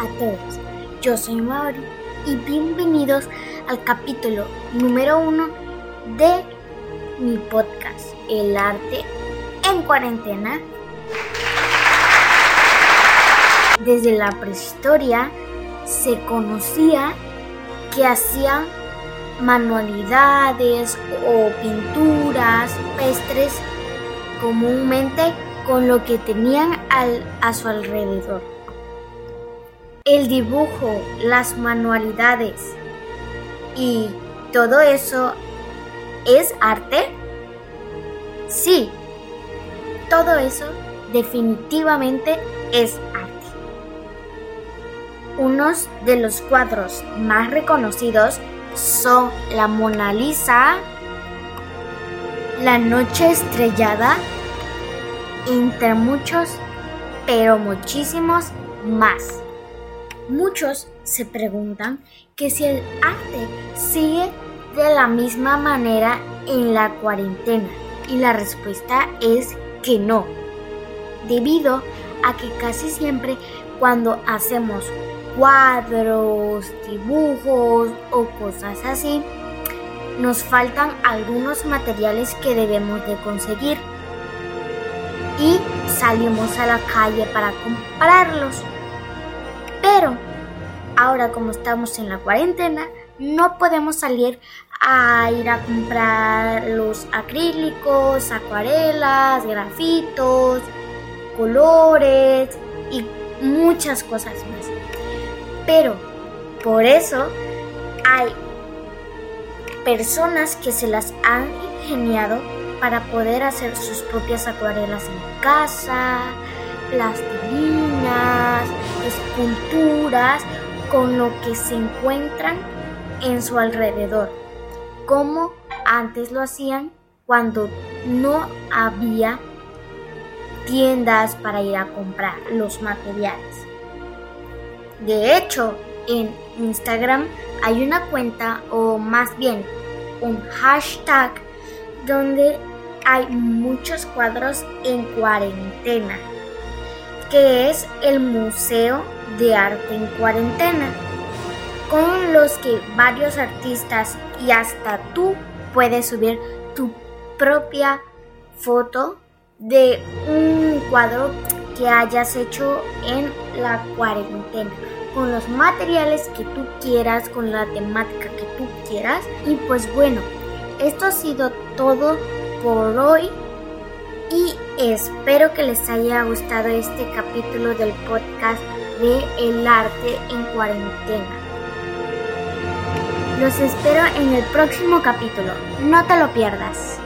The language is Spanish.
a todos. Yo soy Mauri y bienvenidos al capítulo número uno de mi podcast, El arte en cuarentena. Desde la prehistoria se conocía que hacían manualidades o pinturas pestres comúnmente con lo que tenían a su alrededor. El dibujo, las manualidades y todo eso es arte? Sí, todo eso definitivamente es arte. Unos de los cuadros más reconocidos son la Mona Lisa, La Noche Estrellada, entre muchos, pero muchísimos más. Muchos se preguntan que si el arte sigue de la misma manera en la cuarentena y la respuesta es que no, debido a que casi siempre cuando hacemos cuadros, dibujos o cosas así, nos faltan algunos materiales que debemos de conseguir y salimos a la calle para comprarlos. Pero ahora como estamos en la cuarentena, no podemos salir a ir a comprar los acrílicos, acuarelas, grafitos, colores y muchas cosas más. Pero por eso hay personas que se las han ingeniado para poder hacer sus propias acuarelas en casa, plastilinas, esculturas con lo que se encuentran en su alrededor, como antes lo hacían cuando no había tiendas para ir a comprar los materiales. De hecho, en Instagram hay una cuenta o más bien un hashtag donde hay muchos cuadros en cuarentena, que es el Museo de Arte en Cuarentena, con los que varios artistas y hasta tú puedes subir tu propia foto de un cuadro que hayas hecho en la cuarentena con los materiales que tú quieras, con la temática que tú quieras. Y pues bueno, esto ha sido todo por hoy y espero que les haya gustado este capítulo del podcast de El arte en cuarentena. Los espero en el próximo capítulo, no te lo pierdas.